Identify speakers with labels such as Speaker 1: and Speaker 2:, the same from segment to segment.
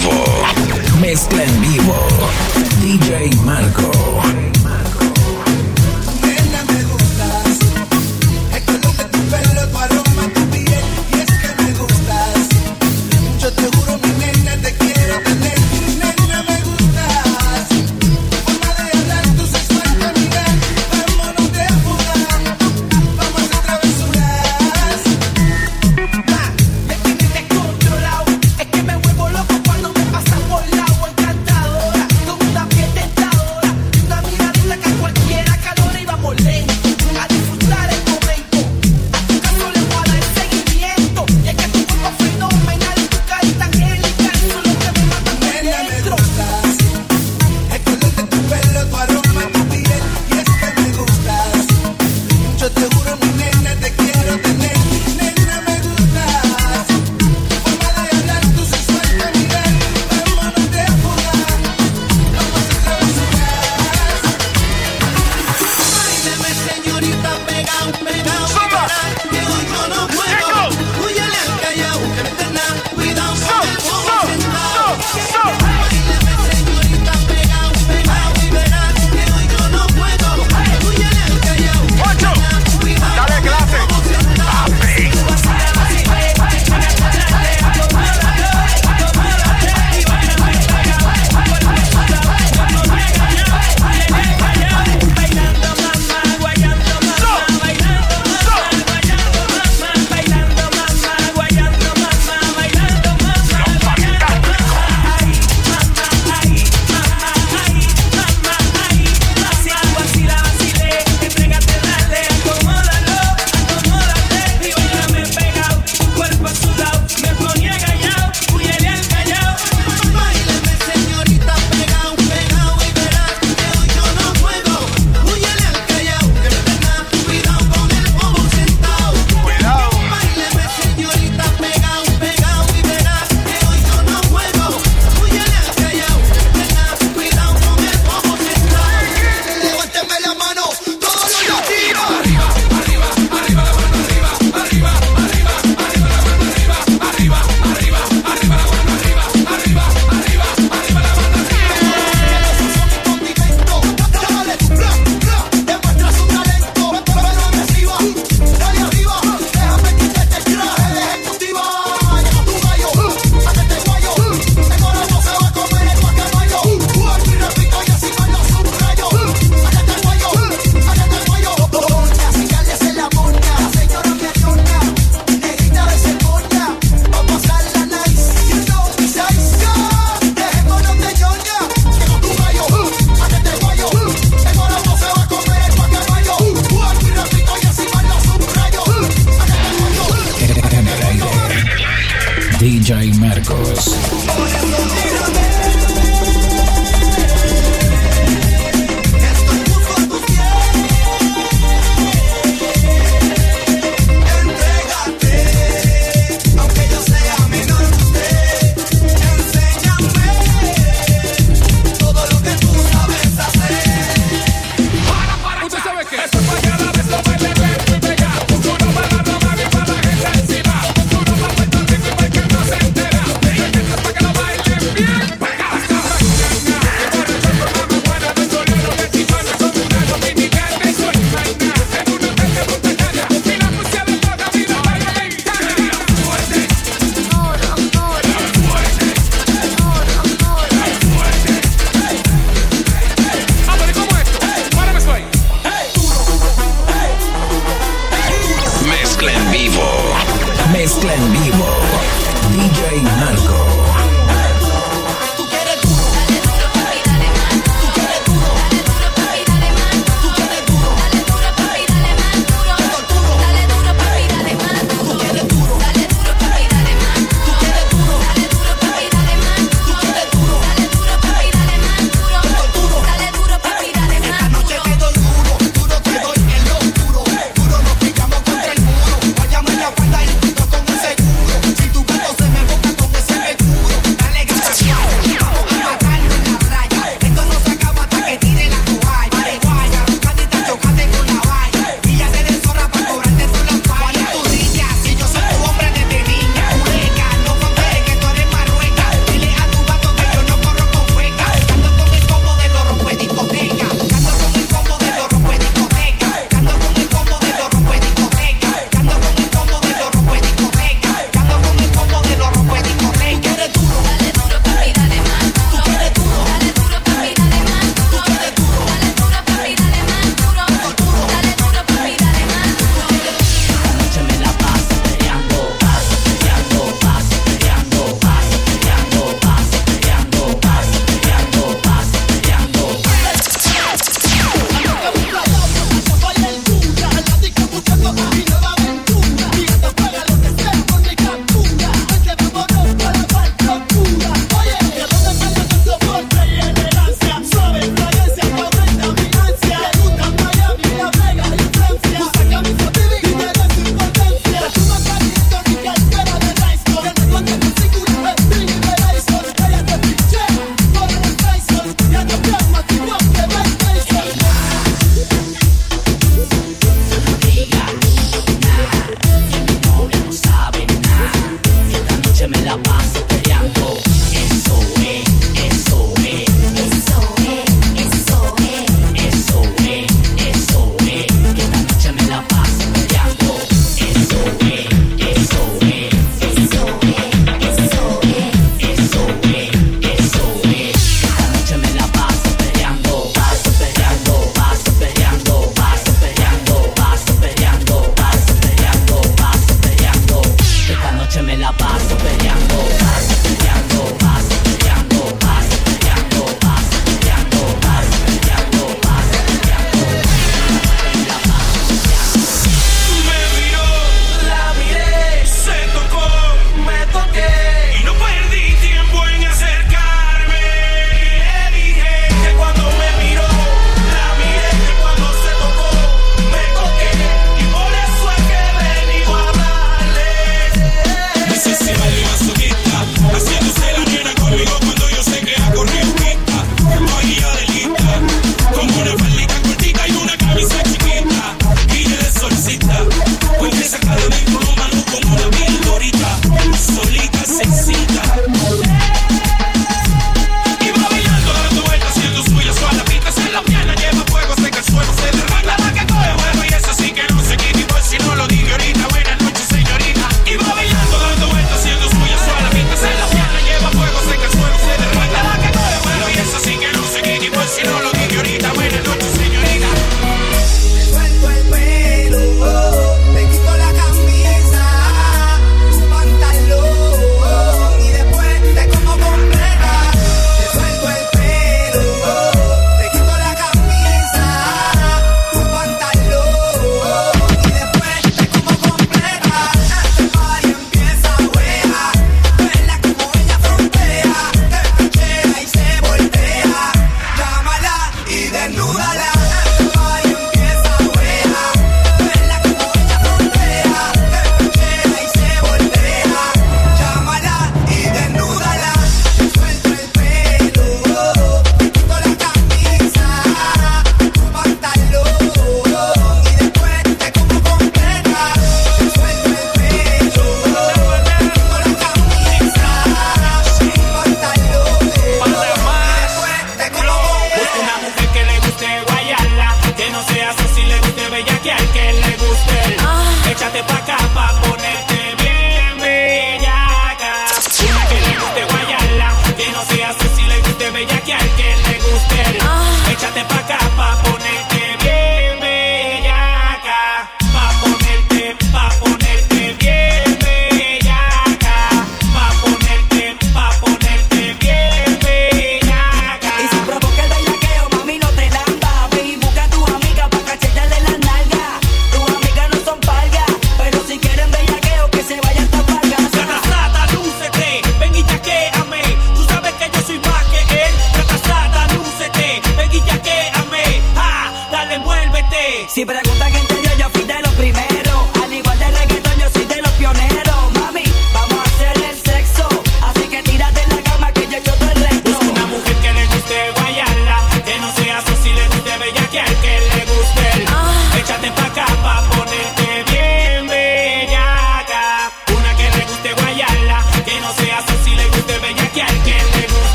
Speaker 1: vivo. Mezcla en vivo. DJ Marco.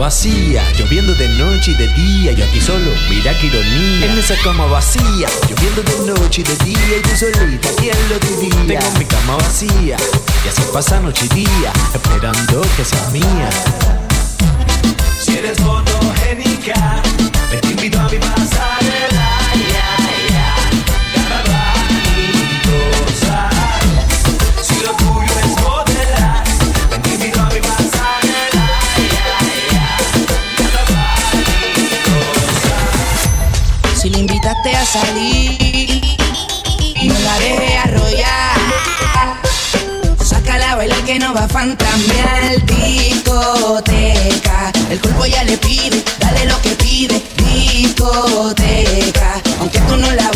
Speaker 2: vacía, lloviendo de noche y de día, yo aquí solo, mira qué ironía. En esa cama vacía, lloviendo de noche y de día, y tú solita, ¿quién lo diría? Tengo mi cama vacía, y así pasa noche y día, esperando que seas mía. Si eres fotogénica, te invito a mi
Speaker 3: pasar. va a fantamear discoteca. El cuerpo ya le pide, dale lo que pide, discoteca. Aunque tú no la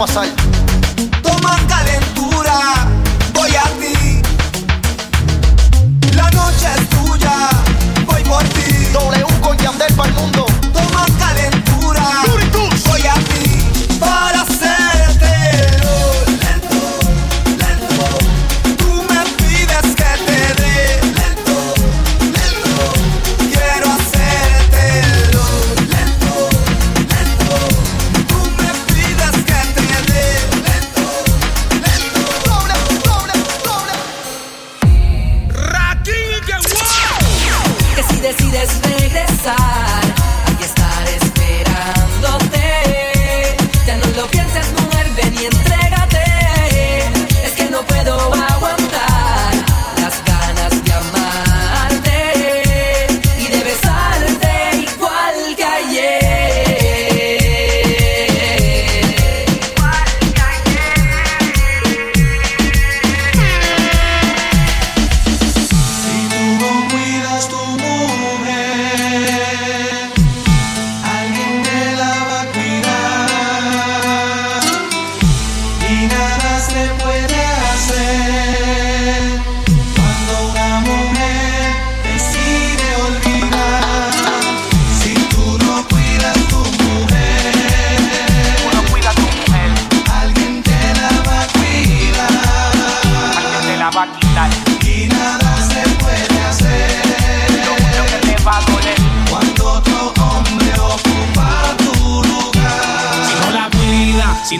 Speaker 4: passagem.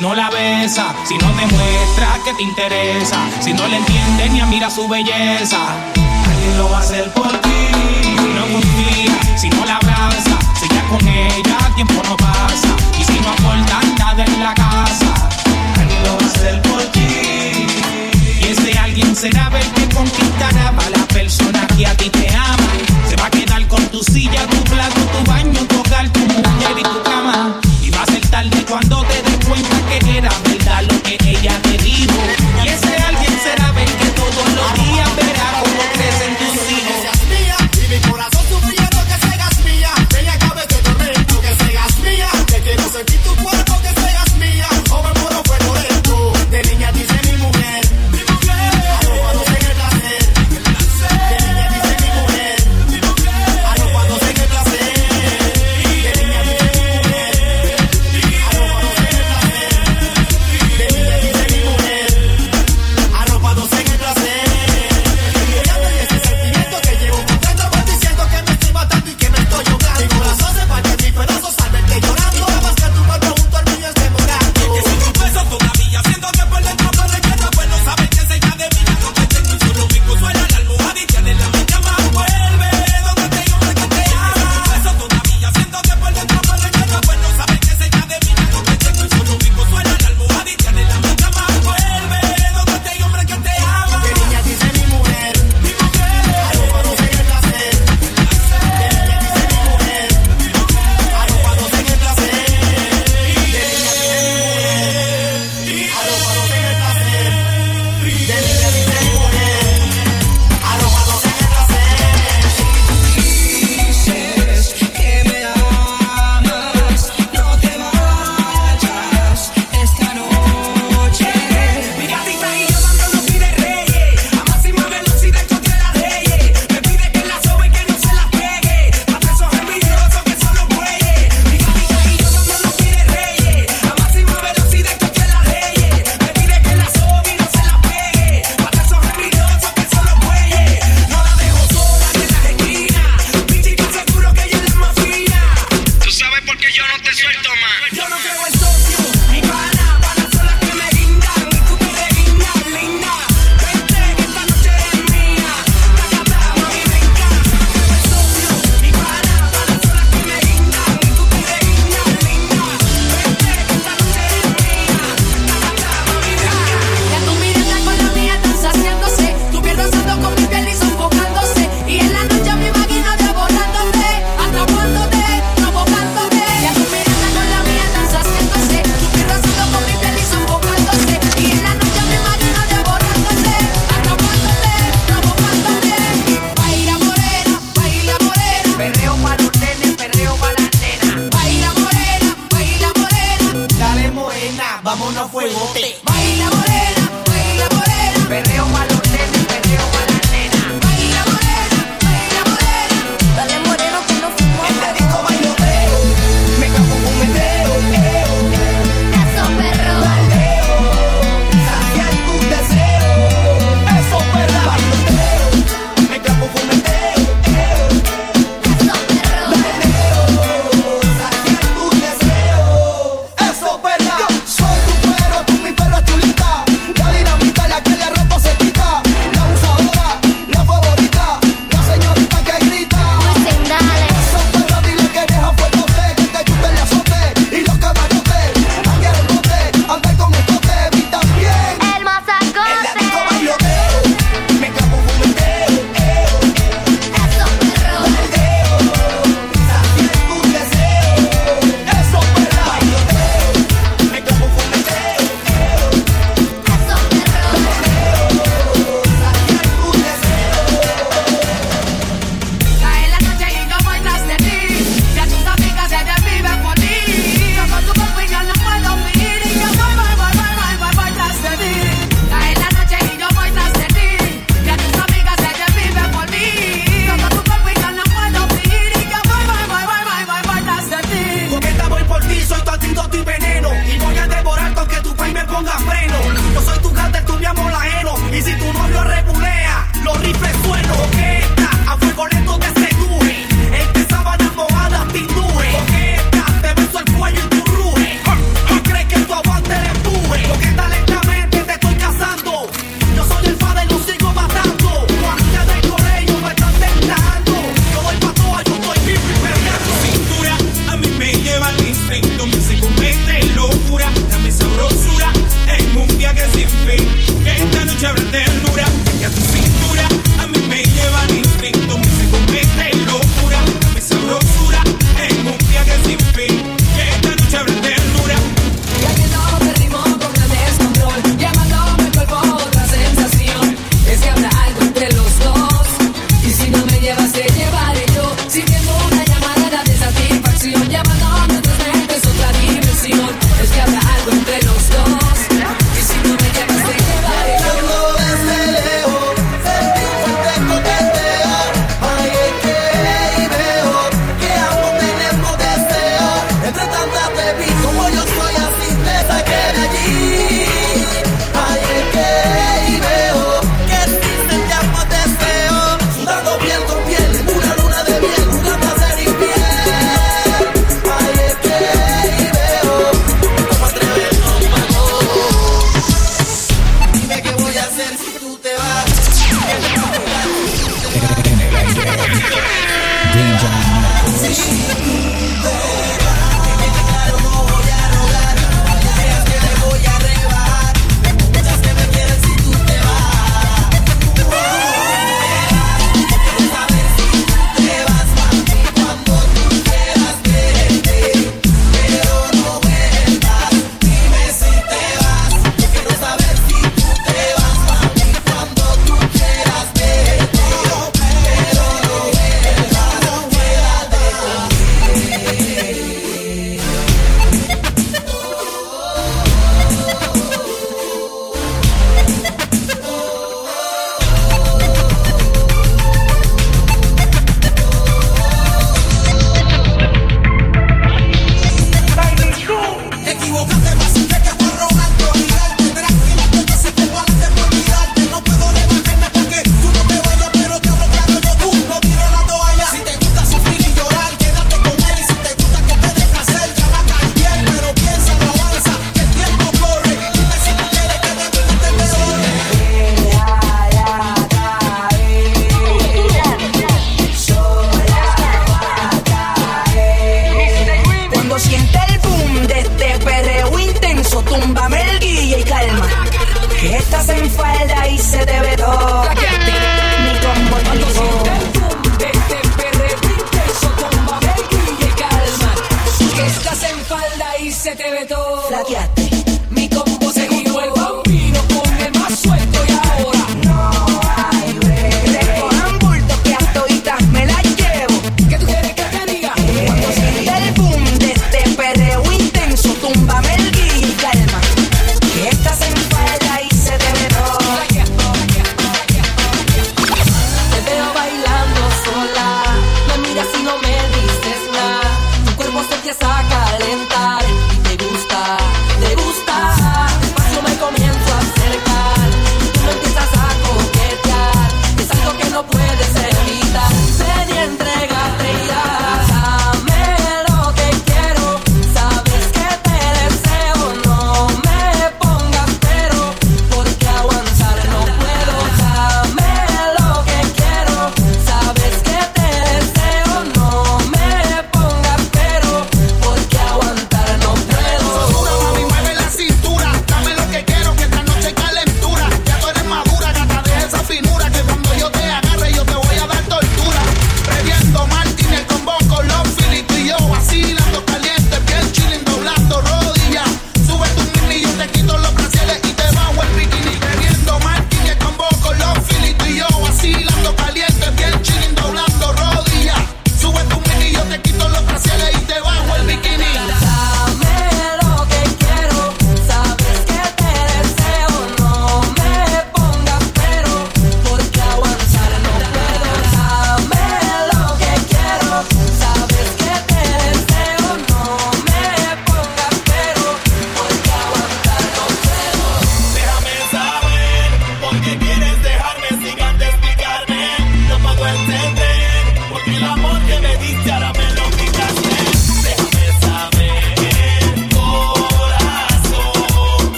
Speaker 4: no
Speaker 5: la
Speaker 1: besa, si no demuestra que te interesa, si no le entiende ni admira su belleza. Alguien lo va a hacer por ti, si no confía, si no la abraza, si ya con ella tiempo no pasa, y si no aporta nada en la casa. Alguien lo va a hacer por ti, y ese alguien será el que conquistará a la persona que a ti te ama. Se va a quedar con tu silla, tu plato, tu baño, tu hogar, tu mujer y tu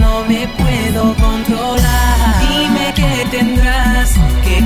Speaker 6: no me
Speaker 7: puedo controlar. Dime que tendrás que